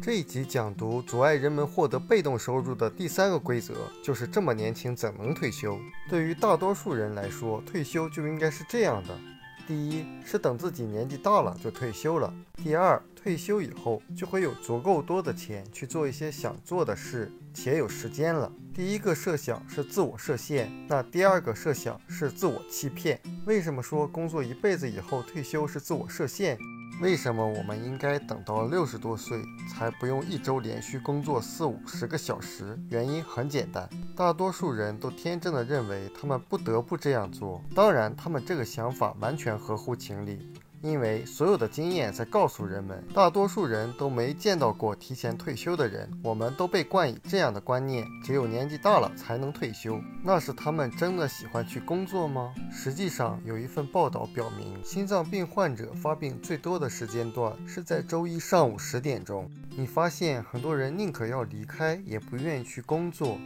这一集讲读阻碍人们获得被动收入的第三个规则，就是这么年轻怎能退休？对于大多数人来说，退休就应该是这样的：第一是等自己年纪大了就退休了；第二，退休以后就会有足够多的钱去做一些想做的事，且有时间了。第一个设想是自我设限，那第二个设想是自我欺骗。为什么说工作一辈子以后退休是自我设限？为什么我们应该等到六十多岁才不用一周连续工作四五十个小时？原因很简单，大多数人都天真的认为他们不得不这样做。当然，他们这个想法完全合乎情理。因为所有的经验在告诉人们，大多数人都没见到过提前退休的人。我们都被冠以这样的观念：只有年纪大了才能退休。那是他们真的喜欢去工作吗？实际上，有一份报道表明，心脏病患者发病最多的时间段是在周一上午十点钟。你发现很多人宁可要离开，也不愿意去工作。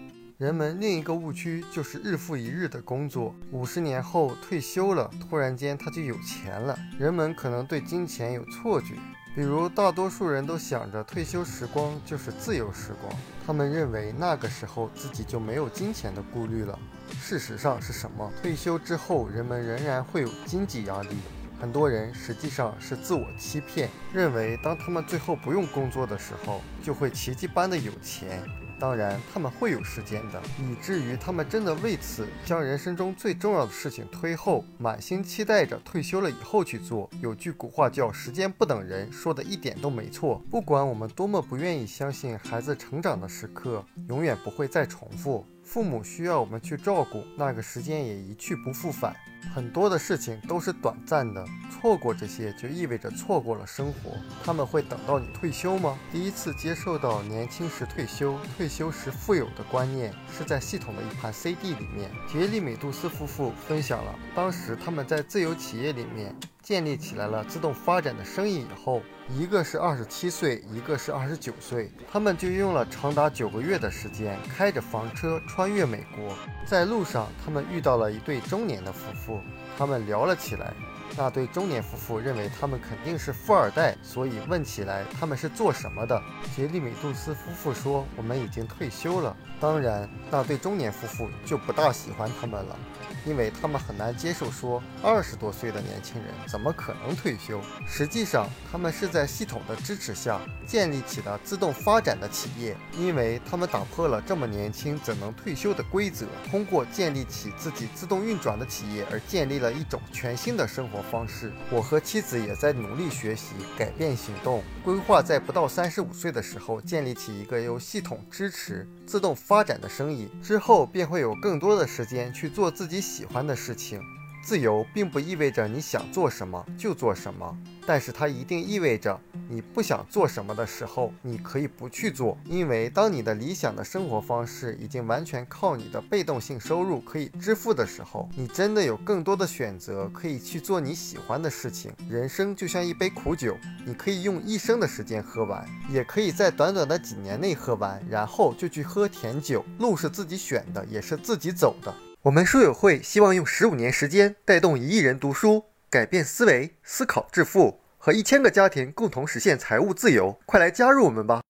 人们另一个误区就是日复一日的工作，五十年后退休了，突然间他就有钱了。人们可能对金钱有错觉，比如大多数人都想着退休时光就是自由时光，他们认为那个时候自己就没有金钱的顾虑了。事实上是什么？退休之后，人们仍然会有经济压力。很多人实际上是自我欺骗，认为当他们最后不用工作的时候，就会奇迹般的有钱。当然，他们会有时间的，以至于他们真的为此将人生中最重要的事情推后，满心期待着退休了以后去做。有句古话叫“时间不等人”，说的一点都没错。不管我们多么不愿意相信，孩子成长的时刻永远不会再重复。父母需要我们去照顾，那个时间也一去不复返。很多的事情都是短暂的，错过这些就意味着错过了生活。他们会等到你退休吗？第一次接受到年轻时退休、退休时富有的观念，是在系统的一盘 CD 里面。杰里美杜斯夫妇分享了当时他们在自由企业里面建立起来了自动发展的生意以后，一个是二十七岁，一个是二十九岁，他们就用了长达九个月的时间，开着房车穿越美国。在路上，他们遇到了一对中年的夫妇。他们聊了起来。那对中年夫妇认为他们肯定是富二代，所以问起来他们是做什么的。杰利米杜斯夫妇说：“我们已经退休了。”当然，那对中年夫妇就不大喜欢他们了，因为他们很难接受说二十多岁的年轻人怎么可能退休。实际上，他们是在系统的支持下建立起了自动发展的企业，因为他们打破了这么年轻怎能退休的规则，通过建立起自己自动运转的企业而建立了一种全新的生活方式，我和妻子也在努力学习、改变、行动，规划在不到三十五岁的时候建立起一个由系统支持、自动发展的生意，之后便会有更多的时间去做自己喜欢的事情。自由并不意味着你想做什么就做什么。但是它一定意味着，你不想做什么的时候，你可以不去做，因为当你的理想的生活方式已经完全靠你的被动性收入可以支付的时候，你真的有更多的选择，可以去做你喜欢的事情。人生就像一杯苦酒，你可以用一生的时间喝完，也可以在短短的几年内喝完，然后就去喝甜酒。路是自己选的，也是自己走的。我们书友会希望用十五年时间带动一亿人读书。改变思维，思考致富，和一千个家庭共同实现财务自由，快来加入我们吧！